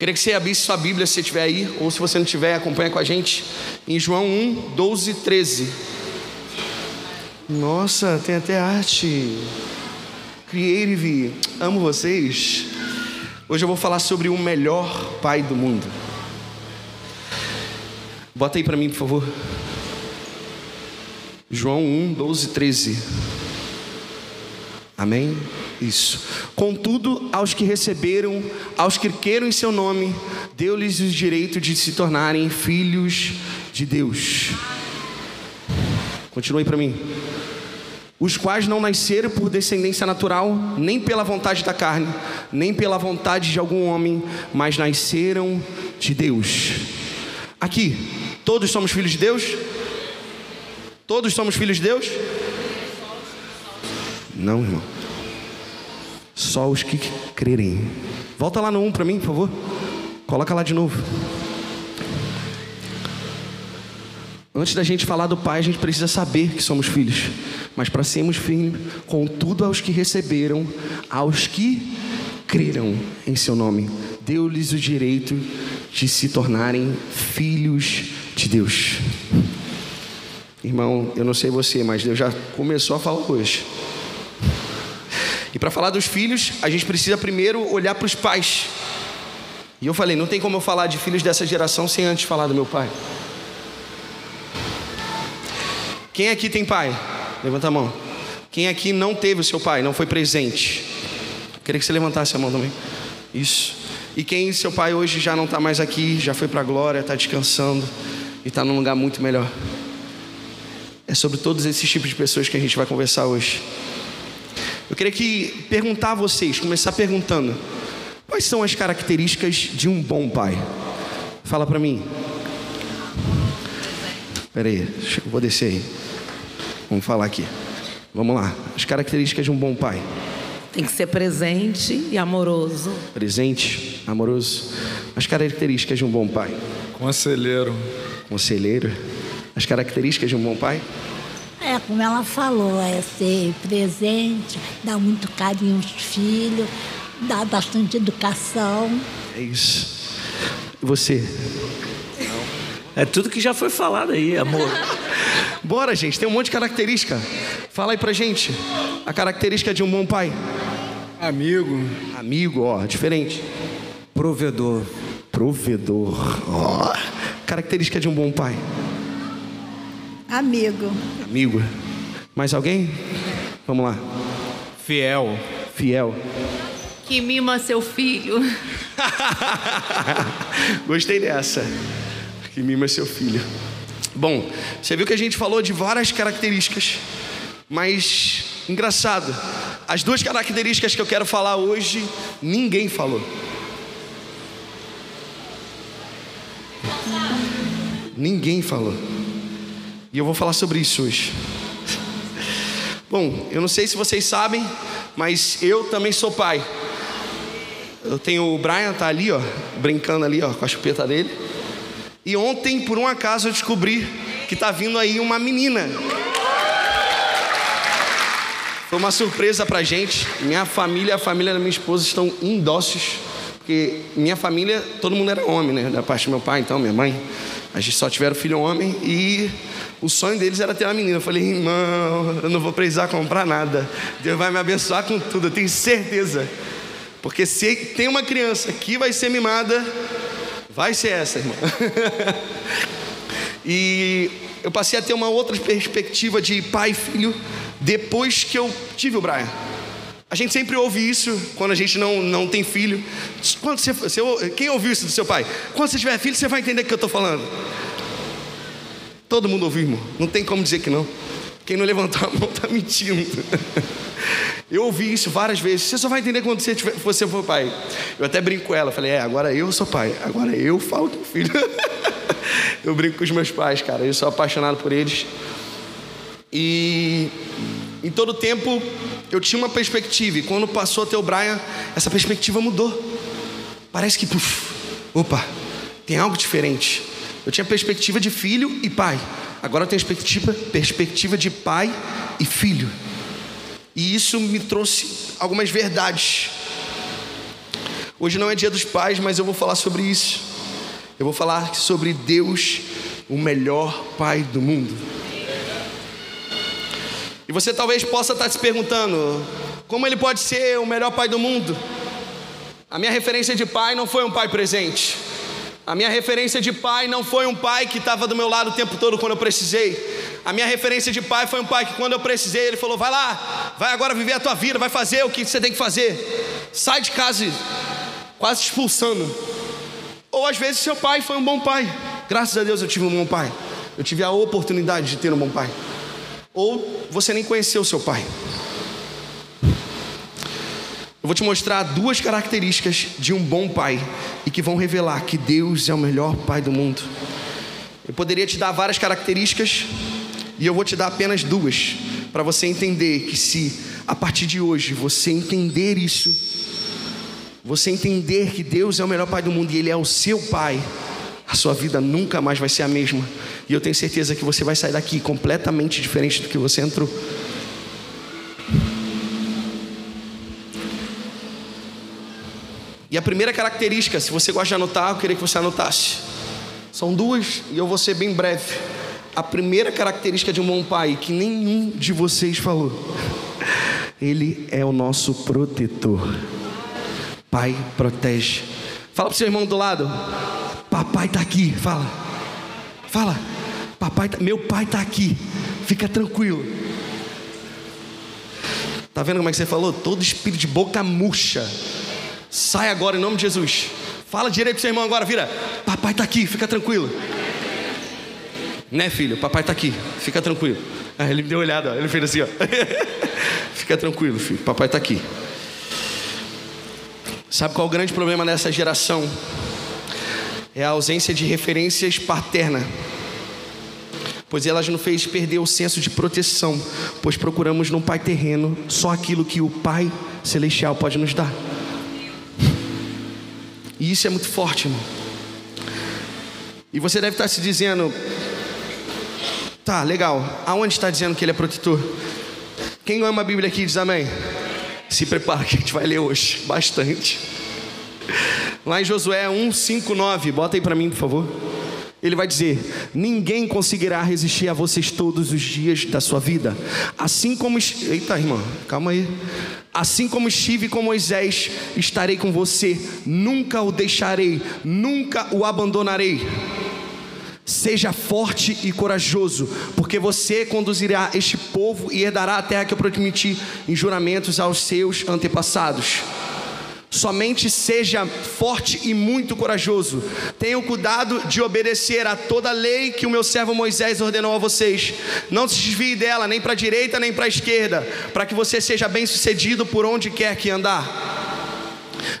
Queria que você abrisse sua Bíblia se você estiver aí, ou se você não tiver, acompanha com a gente, em João 1, 12 e 13. Nossa, tem até arte. Creative, amo vocês. Hoje eu vou falar sobre o melhor pai do mundo. Bota aí para mim, por favor. João 1, 12 e 13. Amém? Isso. Contudo, aos que receberam, aos que creram em seu nome, deu-lhes o direito de se tornarem filhos de Deus. Continue para mim. Os quais não nasceram por descendência natural, nem pela vontade da carne, nem pela vontade de algum homem, mas nasceram de Deus. Aqui, todos somos filhos de Deus? Todos somos filhos de Deus? Não, irmão. Só os que crerem. Volta lá no 1 para mim, por favor. Coloca lá de novo. Antes da gente falar do Pai, a gente precisa saber que somos filhos. Mas para sermos filhos, contudo aos que receberam, aos que creram em seu nome, deu-lhes o direito de se tornarem filhos de Deus. Irmão, eu não sei você, mas Deus já começou a falar hoje. E para falar dos filhos, a gente precisa primeiro olhar para os pais. E eu falei, não tem como eu falar de filhos dessa geração sem antes falar do meu pai. Quem aqui tem pai? Levanta a mão. Quem aqui não teve o seu pai, não foi presente? Eu queria que você levantasse a mão também. Isso. E quem seu pai hoje já não está mais aqui, já foi para a glória, está descansando e está num lugar muito melhor. É sobre todos esses tipos de pessoas que a gente vai conversar hoje. Eu queria que perguntar a vocês, começar perguntando: quais são as características de um bom pai? Fala para mim. Espera aí, eu vou descer aí. Vamos falar aqui. Vamos lá. As características de um bom pai. Tem que ser presente e amoroso. Presente, amoroso. As características de um bom pai. Conselheiro. Conselheiro. As características de um bom pai. Como ela falou, é ser presente, dar muito carinho aos filhos, dar bastante educação. É isso. E você? É tudo que já foi falado aí, amor. Bora, gente, tem um monte de característica. Fala aí pra gente. A característica de um bom pai. Amigo. Amigo, ó, diferente. Provedor. Provedor. Ó. Característica de um bom pai. Amigo. Amigo. Mais alguém? Vamos lá. Fiel. Fiel. Que mima seu filho. Gostei dessa. Que mima seu filho. Bom, você viu que a gente falou de várias características, mas engraçado, as duas características que eu quero falar hoje, ninguém falou. Ninguém falou. E eu vou falar sobre isso hoje. Bom, eu não sei se vocês sabem, mas eu também sou pai. Eu tenho o Brian tá ali, ó, brincando ali, ó, com a chupeta dele. E ontem, por um acaso, eu descobri que tá vindo aí uma menina. Foi uma surpresa pra gente. Minha família a família da minha esposa estão indócios. Porque minha família, todo mundo era homem, né? Da parte do meu pai, então, minha mãe. A gente só tiveram filho homem e o sonho deles era ter uma menina. Eu falei, irmão, eu não vou precisar comprar nada. Deus vai me abençoar com tudo, eu tenho certeza. Porque se tem uma criança que vai ser mimada, vai ser essa, irmã. e eu passei a ter uma outra perspectiva de pai e filho depois que eu tive o Brian. A gente sempre ouve isso quando a gente não, não tem filho. Quando você, você, quem ouviu isso do seu pai? Quando você tiver filho, você vai entender o que eu estou falando. Todo mundo ouviu, irmão. Não tem como dizer que não. Quem não levantou a mão está mentindo. Eu ouvi isso várias vezes. Você só vai entender quando você, tiver, você for pai. Eu até brinco com ela. Falei, é, agora eu sou pai. Agora eu falo com o filho. eu brinco com os meus pais, cara. Eu sou apaixonado por eles. E em todo tempo eu tinha uma perspectiva. E quando passou a ter o Brian, essa perspectiva mudou. Parece que, puf, opa, tem algo diferente. Eu tinha perspectiva de filho e pai. Agora eu tenho perspectiva, perspectiva de pai e filho. E isso me trouxe algumas verdades. Hoje não é dia dos pais, mas eu vou falar sobre isso. Eu vou falar sobre Deus, o melhor pai do mundo. E você talvez possa estar se perguntando: como ele pode ser o melhor pai do mundo? A minha referência de pai não foi um pai presente. A minha referência de pai não foi um pai que estava do meu lado o tempo todo quando eu precisei. A minha referência de pai foi um pai que quando eu precisei, ele falou: "Vai lá, vai agora viver a tua vida, vai fazer o que você tem que fazer. Sai de casa", quase expulsando. Ou às vezes seu pai foi um bom pai. Graças a Deus eu tive um bom pai. Eu tive a oportunidade de ter um bom pai. Ou você nem conheceu seu pai. Eu vou te mostrar duas características de um bom pai e que vão revelar que Deus é o melhor pai do mundo. Eu poderia te dar várias características e eu vou te dar apenas duas para você entender que se a partir de hoje você entender isso, você entender que Deus é o melhor pai do mundo e ele é o seu pai, a sua vida nunca mais vai ser a mesma. E eu tenho certeza que você vai sair daqui completamente diferente do que você entrou. E a primeira característica, se você gosta de anotar, eu queria que você anotasse. São duas e eu vou ser bem breve. A primeira característica de um bom pai, que nenhum de vocês falou, ele é o nosso protetor. Pai protege. Fala para o seu irmão do lado, papai está aqui. Fala, fala, papai, tá, meu pai está aqui. Fica tranquilo. Tá vendo como é que você falou? Todo espírito de boca murcha Sai agora em nome de Jesus. Fala direito com seu irmão agora, vira. Papai está aqui, fica tranquilo. Né, filho? Papai está aqui, fica tranquilo. Ah, ele me deu uma olhada, ele fez assim, ó. fica tranquilo, filho. Papai está aqui. Sabe qual é o grande problema dessa geração? É a ausência de referências paterna. Pois elas nos fez perder o senso de proteção, pois procuramos no Pai terreno só aquilo que o Pai celestial pode nos dar. E isso é muito forte, irmão. E você deve estar se dizendo: tá, legal, aonde está dizendo que ele é protetor? Quem ama a Bíblia aqui diz amém? Se prepara que a gente vai ler hoje bastante. Lá em Josué 1, 5, 9, bota aí para mim, por favor. Ele vai dizer: Ninguém conseguirá resistir a vocês todos os dias da sua vida. Assim como. Eita, irmão, calma aí. Assim como estive com Moisés, estarei com você. Nunca o deixarei, nunca o abandonarei. Seja forte e corajoso, porque você conduzirá este povo e herdará a terra que eu prometi em juramentos aos seus antepassados. Somente seja forte e muito corajoso. Tenham cuidado de obedecer a toda a lei que o meu servo Moisés ordenou a vocês. Não se desvie dela, nem para a direita nem para a esquerda, para que você seja bem-sucedido por onde quer que andar.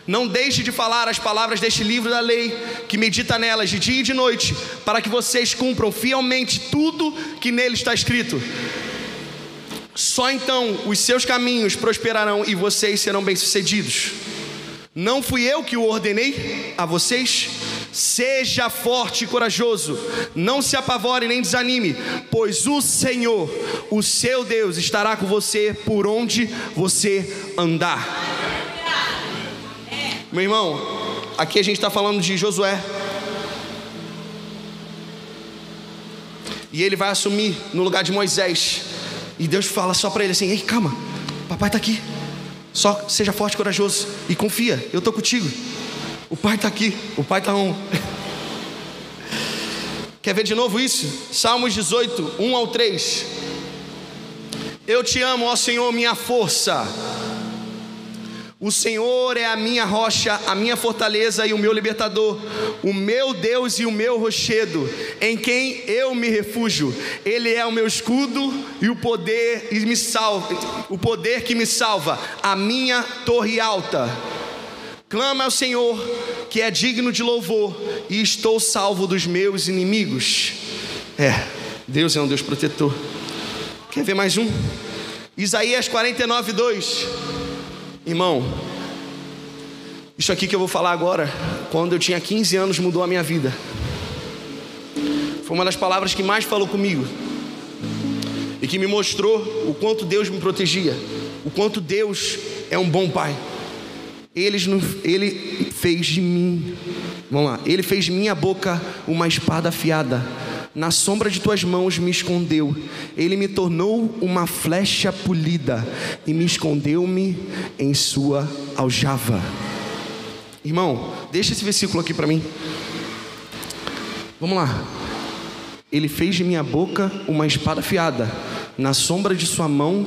Não deixe de falar as palavras deste livro da lei, que medita nelas de dia e de noite, para que vocês cumpram fielmente tudo que nele está escrito. Só então os seus caminhos prosperarão e vocês serão bem-sucedidos. Não fui eu que o ordenei a vocês? Seja forte e corajoso, não se apavore nem desanime, pois o Senhor, o seu Deus, estará com você por onde você andar. Meu irmão, aqui a gente está falando de Josué. E ele vai assumir no lugar de Moisés. E Deus fala só para ele assim: Ei, calma, papai está aqui. Só seja forte e corajoso e confia, eu estou contigo. O Pai está aqui, o Pai está on. Quer ver de novo isso? Salmos 18, 1 ao 3. Eu te amo, ó Senhor, minha força. O Senhor é a minha rocha, a minha fortaleza e o meu libertador, o meu Deus e o meu rochedo, em quem eu me refugio. Ele é o meu escudo e o poder e me salva, o poder que me salva, a minha torre alta. Clama ao Senhor, que é digno de louvor, e estou salvo dos meus inimigos. É, Deus é um Deus protetor. Quer ver mais um? Isaías 49, 2. Irmão, isso aqui que eu vou falar agora, quando eu tinha 15 anos, mudou a minha vida. Foi uma das palavras que mais falou comigo e que me mostrou o quanto Deus me protegia, o quanto Deus é um bom pai. Ele, fez de mim, vamos lá, ele fez de minha boca uma espada afiada. Na sombra de tuas mãos me escondeu. Ele me tornou uma flecha polida e me escondeu-me em sua aljava. Irmão, deixa esse versículo aqui para mim. Vamos lá. Ele fez de minha boca uma espada afiada. Na sombra de sua mão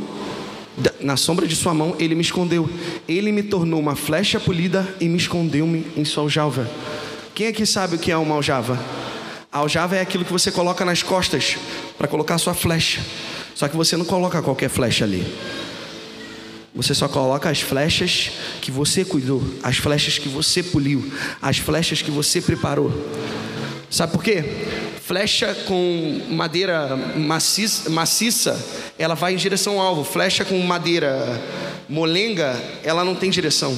na sombra de sua mão ele me escondeu. Ele me tornou uma flecha polida e me escondeu-me em sua aljava. Quem aqui sabe o que é uma aljava? A aljava é aquilo que você coloca nas costas para colocar sua flecha. Só que você não coloca qualquer flecha ali. Você só coloca as flechas que você cuidou, as flechas que você poliu, as flechas que você preparou. Sabe por quê? Flecha com madeira maciça, maciça, ela vai em direção ao alvo. Flecha com madeira molenga, ela não tem direção.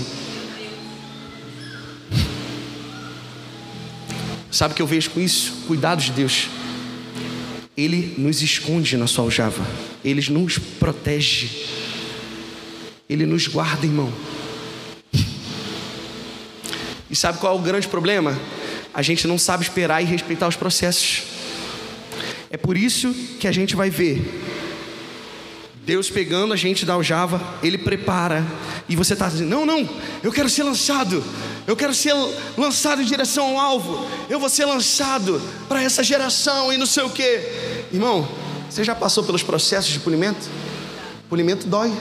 Sabe o que eu vejo com isso? Cuidado de Deus. Ele nos esconde na sua aljava. Ele nos protege. Ele nos guarda, irmão. E sabe qual é o grande problema? A gente não sabe esperar e respeitar os processos. É por isso que a gente vai ver Deus pegando a gente da aljava, Ele prepara, e você está dizendo: Não, não, eu quero ser lançado, eu quero ser lançado em direção ao alvo, eu vou ser lançado para essa geração e não sei o que. Irmão, você já passou pelos processos de polimento? Polimento dói,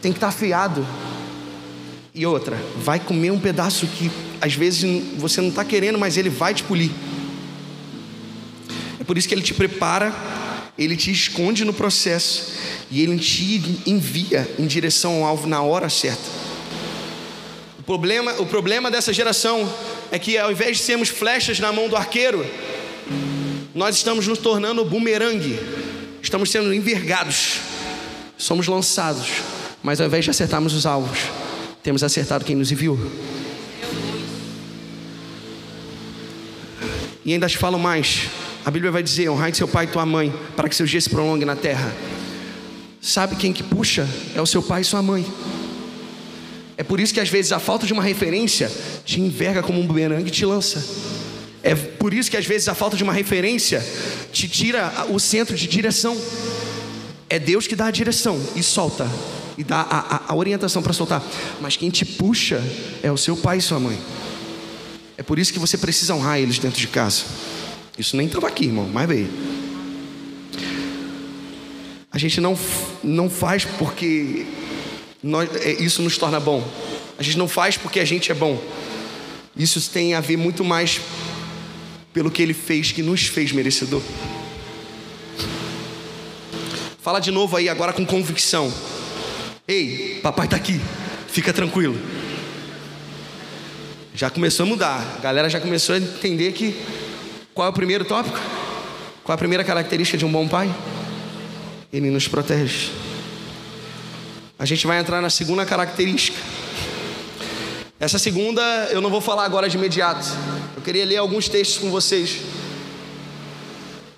tem que estar tá afiado. E outra, vai comer um pedaço que às vezes você não está querendo, mas ele vai te polir. É por isso que ele te prepara ele te esconde no processo e ele te envia em direção ao alvo na hora certa. O problema, o problema dessa geração é que ao invés de sermos flechas na mão do arqueiro, nós estamos nos tornando bumerangue, estamos sendo envergados, somos lançados, mas ao invés de acertarmos os alvos, temos acertado quem nos enviou. E ainda te falo mais: a Bíblia vai dizer: honrai seu pai e tua mãe, para que seus dias se prolonguem na terra. Sabe quem que puxa? É o seu pai e sua mãe. É por isso que às vezes a falta de uma referência te enverga como um bumerangue e te lança. É por isso que às vezes a falta de uma referência te tira o centro de direção. É Deus que dá a direção e solta, e dá a, a, a orientação para soltar. Mas quem te puxa é o seu pai e sua mãe. É por isso que você precisa honrar eles dentro de casa. Isso nem estava aqui, irmão, mas veio. A gente não, não faz porque nós, é, isso nos torna bom. A gente não faz porque a gente é bom. Isso tem a ver muito mais pelo que ele fez, que nos fez merecedor. Fala de novo aí agora com convicção. Ei, papai está aqui, fica tranquilo. Já começou a mudar, a galera já começou a entender que qual é o primeiro tópico? Qual é a primeira característica de um bom pai? Ele nos protege. A gente vai entrar na segunda característica. Essa segunda eu não vou falar agora de imediato. Eu queria ler alguns textos com vocês.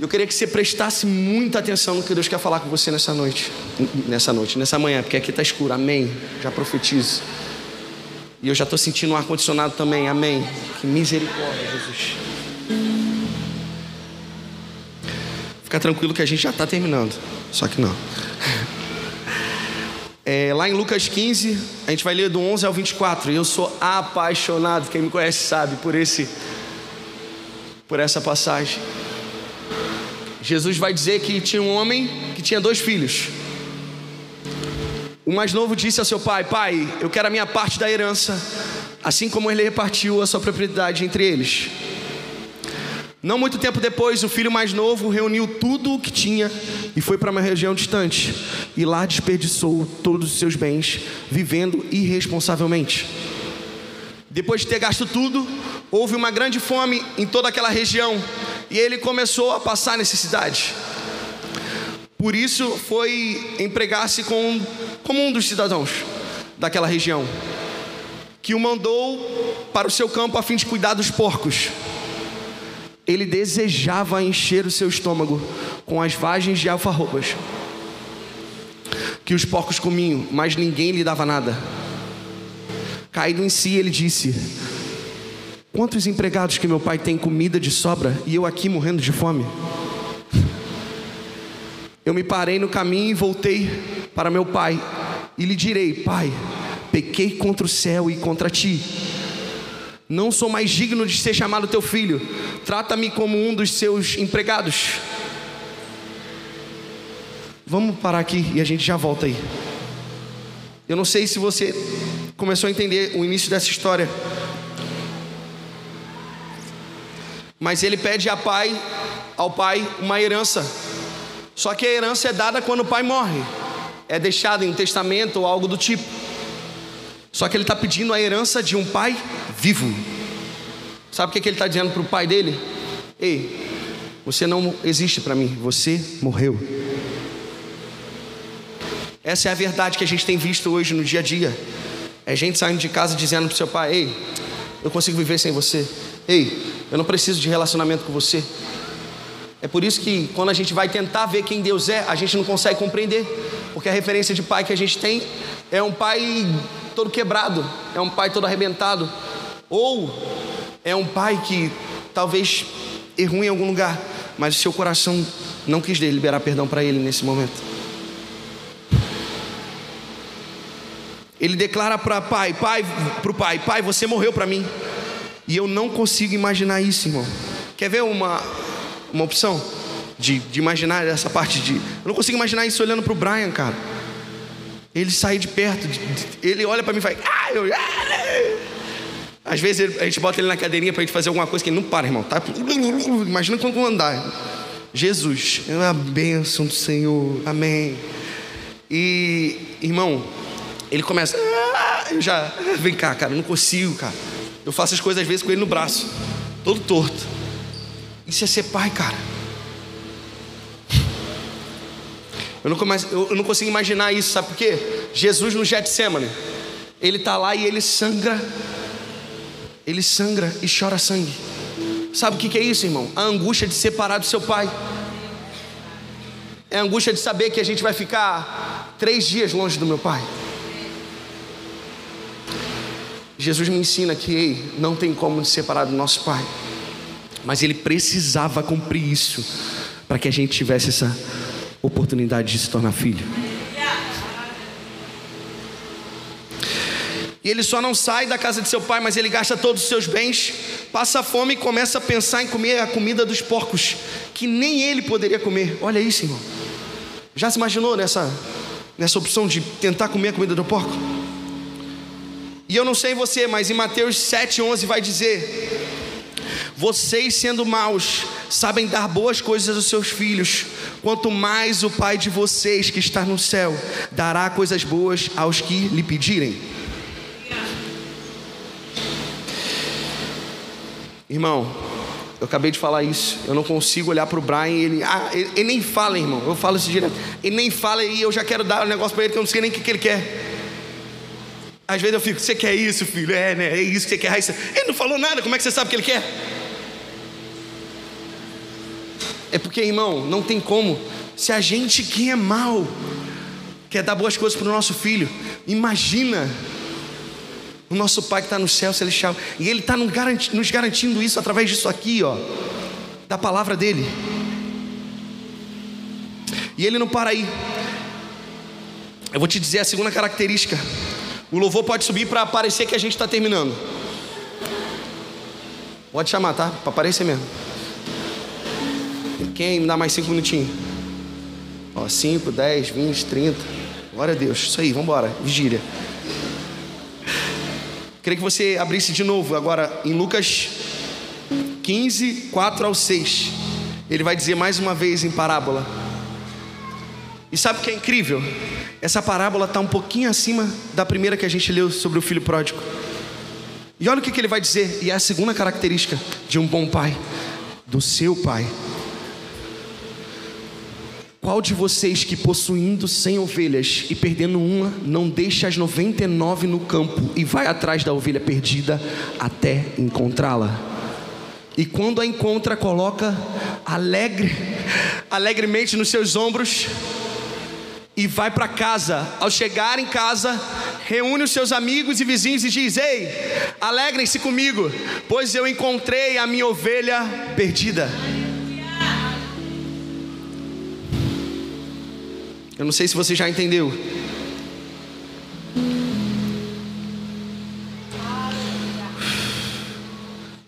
Eu queria que você prestasse muita atenção no que Deus quer falar com você nessa noite. Nessa noite, nessa manhã, porque aqui está escuro. Amém. Já profetizo. E eu já estou sentindo um ar-condicionado também. Amém. Que misericórdia, Jesus. Fica tranquilo que a gente já está terminando. Só que não. É, lá em Lucas 15, a gente vai ler do 11 ao 24. E eu sou apaixonado, quem me conhece sabe, por esse por essa passagem. Jesus vai dizer que tinha um homem que tinha dois filhos. O mais novo disse ao seu pai: Pai, eu quero a minha parte da herança, assim como ele repartiu a sua propriedade entre eles. Não muito tempo depois, o filho mais novo reuniu tudo o que tinha e foi para uma região distante. E lá desperdiçou todos os seus bens, vivendo irresponsavelmente. Depois de ter gasto tudo, houve uma grande fome em toda aquela região e ele começou a passar necessidade. Por isso foi empregar-se com, como um dos cidadãos daquela região, que o mandou para o seu campo a fim de cuidar dos porcos ele desejava encher o seu estômago com as vagens de alfarrobas que os porcos comiam, mas ninguém lhe dava nada. Caído em si, ele disse: Quantos empregados que meu pai tem comida de sobra e eu aqui morrendo de fome? Eu me parei no caminho e voltei para meu pai e lhe direi: Pai, pequei contra o céu e contra ti. Não sou mais digno de ser chamado teu filho. Trata-me como um dos seus empregados. Vamos parar aqui e a gente já volta aí. Eu não sei se você começou a entender o início dessa história. Mas ele pede pai, ao pai uma herança. Só que a herança é dada quando o pai morre. É deixada em um testamento ou algo do tipo. Só que ele está pedindo a herança de um pai vivo. Sabe o que, que ele está dizendo para o pai dele? Ei, você não existe para mim, você morreu. Essa é a verdade que a gente tem visto hoje no dia a dia. É gente saindo de casa dizendo para o seu pai: Ei, eu consigo viver sem você. Ei, eu não preciso de relacionamento com você. É por isso que quando a gente vai tentar ver quem Deus é, a gente não consegue compreender, porque a referência de pai que a gente tem é um pai todo quebrado, é um pai todo arrebentado, ou é um pai que talvez errou em algum lugar, mas o seu coração não quis liberar perdão para ele nesse momento. Ele declara para pai, pai, para o pai, pai, você morreu para mim. E eu não consigo imaginar isso, irmão. Quer ver uma, uma opção de, de imaginar essa parte de. Eu não consigo imaginar isso olhando para o Brian, cara. Ele sair de perto, ele olha para mim e faz. Ah, eu, ah, às vezes a gente bota ele na cadeirinha para gente fazer alguma coisa que ele não para, irmão. Tá? Imagina quando andar. Jesus, é a bênção do Senhor, amém. E, irmão, ele começa. Ah, eu já. Vem cá, cara, não consigo, cara. Eu faço as coisas às vezes com ele no braço, todo torto. Isso é ser pai, cara. Eu não, eu não consigo imaginar isso, sabe por quê? Jesus no Getsemane, ele está lá e ele sangra, ele sangra e chora sangue. Sabe o que é isso, irmão? A angústia de separar do seu pai. É a angústia de saber que a gente vai ficar três dias longe do meu pai. Jesus me ensina que ei, não tem como nos separar do nosso Pai, mas Ele precisava cumprir isso para que a gente tivesse essa oportunidade de se tornar filho. E ele só não sai da casa de seu pai, mas ele gasta todos os seus bens, passa fome e começa a pensar em comer a comida dos porcos, que nem ele poderia comer. Olha isso, irmão. Já se imaginou nessa, nessa opção de tentar comer a comida do porco? E eu não sei você, mas em Mateus 7,11 vai dizer: Vocês sendo maus, sabem dar boas coisas aos seus filhos, quanto mais o Pai de vocês que está no céu dará coisas boas aos que lhe pedirem. Irmão, eu acabei de falar isso. Eu não consigo olhar para o Brian e ele, ah, ele, ele, nem fala, irmão. Eu falo isso direto. Ele nem fala e eu já quero dar um negócio para ele que eu não sei nem o que, que ele quer. Às vezes eu fico, você quer isso, filho? É, né? É isso que você quer. Ele não falou nada, como é que você sabe o que ele quer? É porque, irmão, não tem como. Se a gente que é mal quer dar boas coisas para o nosso filho, imagina o nosso Pai que está no céu celestial. E Ele está nos garantindo isso através disso aqui, ó, da palavra dele. E Ele não para aí. Eu vou te dizer a segunda característica o louvor pode subir para parecer que a gente está terminando. Pode chamar, tá? Para aparecer mesmo. Quem me dá mais cinco minutinhos? Ó, 5, 10, 20, 30. Glória a Deus. Isso aí, vamos embora. Vigília. Queria que você abrisse de novo agora em Lucas 15, 4 ao 6. Ele vai dizer mais uma vez em parábola. E sabe o que é incrível? Essa parábola está um pouquinho acima da primeira que a gente leu sobre o filho pródigo. E olha o que, que ele vai dizer, e é a segunda característica de um bom pai, do seu pai. Qual de vocês que possuindo cem ovelhas e perdendo uma, não deixa as noventa e nove no campo e vai atrás da ovelha perdida até encontrá-la? E quando a encontra, coloca alegre, alegremente nos seus ombros e vai para casa. Ao chegar em casa, reúne os seus amigos e vizinhos e diz: Ei, alegrem-se comigo, pois eu encontrei a minha ovelha perdida. Eu não sei se você já entendeu.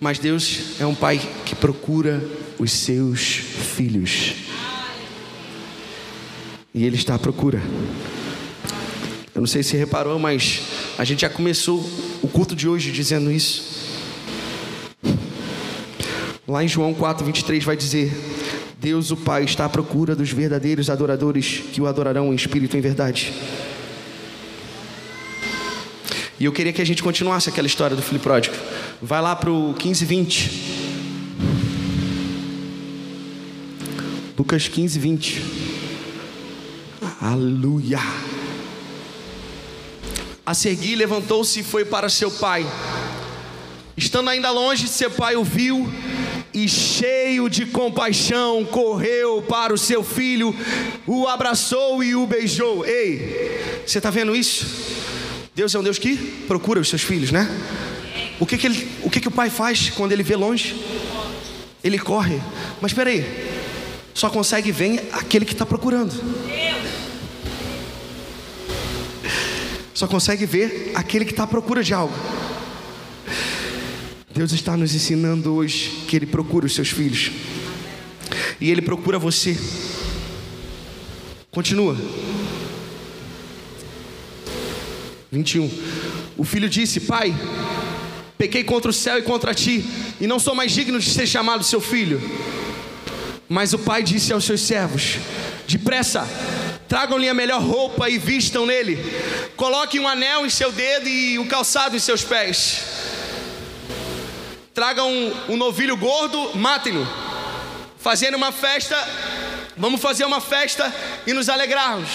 Mas Deus é um pai que procura os seus filhos. E Ele está à procura. Eu não sei se reparou, mas a gente já começou o culto de hoje dizendo isso. Lá em João 4, 23 vai dizer: Deus o Pai está à procura dos verdadeiros adoradores que o adorarão em espírito e em verdade. E eu queria que a gente continuasse aquela história do filho pródigo. Vai lá para o 15, 20. Lucas 15, 20. Aleluia. A seguir levantou-se e foi para seu pai. Estando ainda longe, seu pai o viu e, cheio de compaixão, correu para o seu filho, o abraçou e o beijou. Ei, você está vendo isso? Deus é um Deus que procura os seus filhos, né? O que, que, ele, o, que, que o pai faz quando ele vê longe? Ele corre. Mas espera aí, só consegue ver aquele que está procurando. Só consegue ver aquele que está à procura de algo. Deus está nos ensinando hoje que Ele procura os seus filhos. E Ele procura você. Continua. 21. O filho disse: Pai, pequei contra o céu e contra ti, e não sou mais digno de ser chamado seu filho. Mas o pai disse aos seus servos: Depressa, tragam-lhe a melhor roupa e vistam nele, coloquem um anel em seu dedo e um calçado em seus pés. Tragam um, um novilho gordo, matem-no, fazendo uma festa. Vamos fazer uma festa e nos alegrarmos.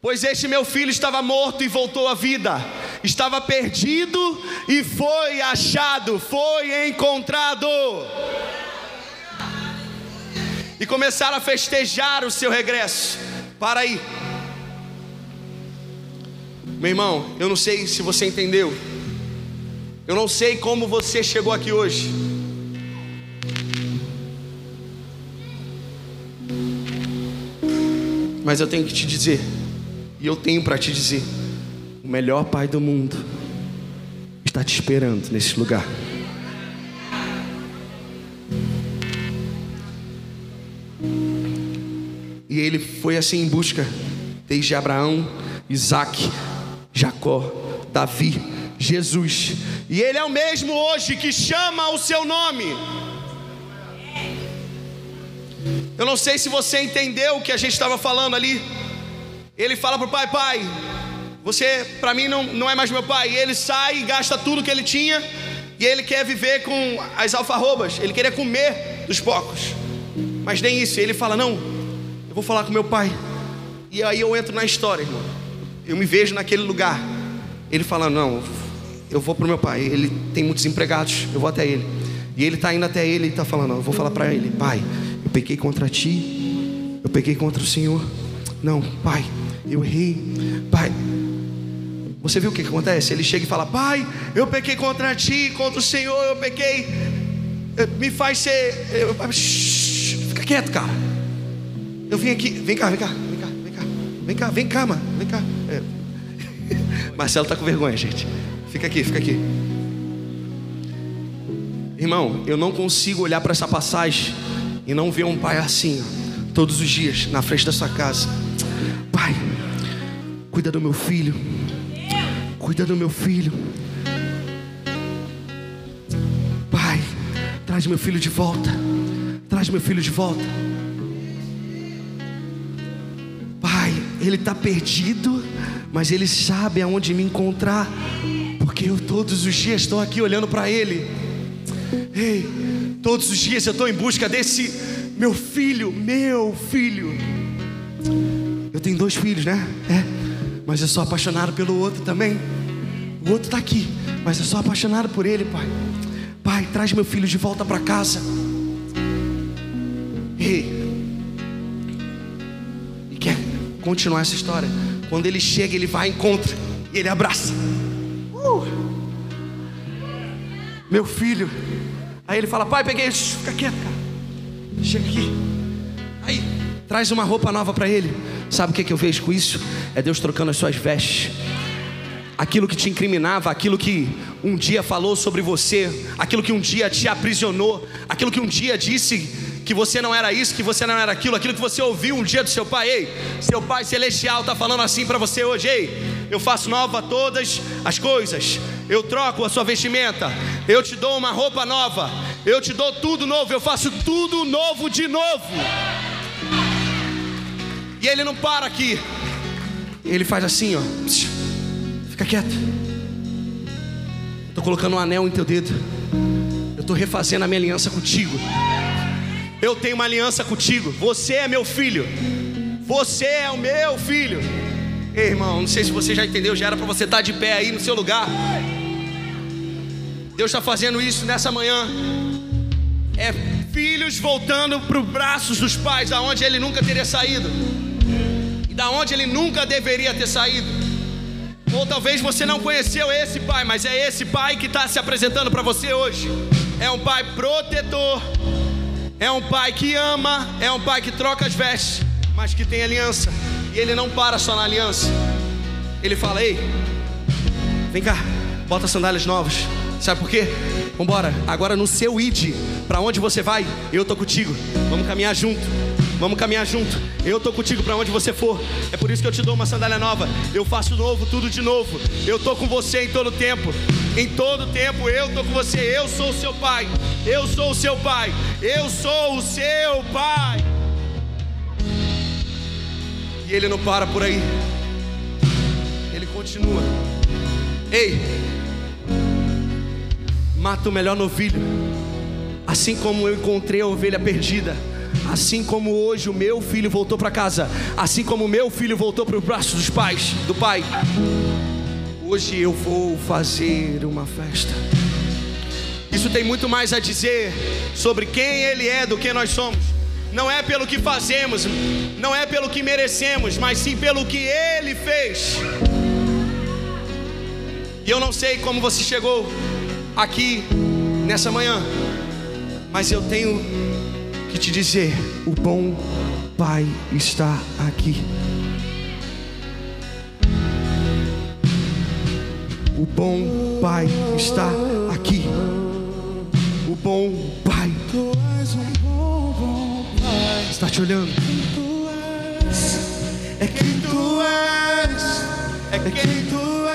Pois este meu filho estava morto e voltou à vida, estava perdido e foi achado, foi encontrado. E começaram a festejar o seu regresso. Para aí, meu irmão, eu não sei se você entendeu, eu não sei como você chegou aqui hoje. Mas eu tenho que te dizer e eu tenho para te dizer: o melhor pai do mundo está te esperando nesse lugar. E ele foi assim em busca, desde Abraão, Isaac, Jacó, Davi, Jesus. E ele é o mesmo hoje que chama o seu nome. Eu não sei se você entendeu o que a gente estava falando ali. Ele fala para o pai: Pai, você para mim não, não é mais meu pai. E ele sai e gasta tudo que ele tinha. E ele quer viver com as alfarrobas. Ele queria comer dos porcos. Mas nem isso. Ele fala: Não, eu vou falar com meu pai. E aí eu entro na história, irmão. Eu me vejo naquele lugar. Ele fala: Não, eu vou para o meu pai. Ele tem muitos empregados. Eu vou até ele. E ele está indo até ele e está falando: Eu vou falar para ele: Pai, eu pequei contra ti. Eu pequei contra o Senhor. Não, pai, eu errei. Pai, você viu o que, que acontece? Ele chega e fala: Pai, eu pequei contra ti, contra o Senhor, eu pequei. Eh, me faz ser. Eu, shh, fica quieto, cara. Eu vim aqui, vem cá, vem cá, vem cá, vem cá, vem cá, vem cá, mano, vem cá. É. Marcelo tá com vergonha, gente. Fica aqui, fica aqui. Irmão, eu não consigo olhar para essa passagem e não ver um pai assim, todos os dias, na frente da sua casa. Pai, cuida do meu filho. Cuida do meu filho. Pai, traz meu filho de volta. Traz meu filho de volta. Pai, ele está perdido, mas ele sabe aonde me encontrar, porque eu todos os dias estou aqui olhando para ele. Ei, todos os dias eu estou em busca desse meu filho, meu filho. Eu tenho dois filhos, né? É. Mas eu sou apaixonado pelo outro também. O outro está aqui, mas eu sou apaixonado por ele, pai. Pai, traz meu filho de volta para casa. E, e quer continuar essa história? Quando ele chega, ele vai encontrar E ele abraça. Meu filho. Aí ele fala: Pai, peguei. Fica quieto, cara. Chega aqui. Aí, traz uma roupa nova para ele. Sabe o que, que eu vejo com isso? É Deus trocando as suas vestes. Aquilo que te incriminava, aquilo que um dia falou sobre você, aquilo que um dia te aprisionou, aquilo que um dia disse que você não era isso, que você não era aquilo, aquilo que você ouviu um dia do seu pai, ei, seu pai celestial está falando assim para você hoje, ei, eu faço nova todas as coisas, eu troco a sua vestimenta, eu te dou uma roupa nova, eu te dou tudo novo, eu faço tudo novo de novo. E ele não para aqui, ele faz assim, ó, fica quieto. Estou colocando um anel em teu dedo, eu estou refazendo a minha aliança contigo. Eu tenho uma aliança contigo. Você é meu filho. Você é o meu filho. Ei, irmão, não sei se você já entendeu, já era para você estar de pé aí no seu lugar. Deus está fazendo isso nessa manhã. É filhos voltando para os braços dos pais, da onde ele nunca teria saído. E da onde ele nunca deveria ter saído. Ou talvez você não conheceu esse pai, mas é esse pai que está se apresentando para você hoje. É um pai protetor é um pai que ama, é um pai que troca as vestes, mas que tem aliança. E ele não para só na aliança. Ele fala: Ei, vem cá, bota sandálias novas. Sabe por quê? Vambora, agora no seu id, para onde você vai, eu tô contigo. Vamos caminhar junto. Vamos caminhar junto. Eu tô contigo para onde você for. É por isso que eu te dou uma sandália nova. Eu faço novo, tudo de novo. Eu tô com você em todo tempo. Em todo tempo eu tô com você. Eu sou o seu pai. Eu sou o seu pai. Eu sou o seu pai. E ele não para por aí. Ele continua. Ei, mata o melhor novilho. Assim como eu encontrei a ovelha perdida. Assim como hoje o meu filho voltou para casa, assim como o meu filho voltou para os braços dos pais, do pai. Hoje eu vou fazer uma festa. Isso tem muito mais a dizer sobre quem ele é do que nós somos. Não é pelo que fazemos, não é pelo que merecemos, mas sim pelo que ele fez. E eu não sei como você chegou aqui nessa manhã, mas eu tenho que te dizer: o bom Pai está aqui. O bom Pai está aqui. O bom Pai está te olhando. É quem tu és, é quem tu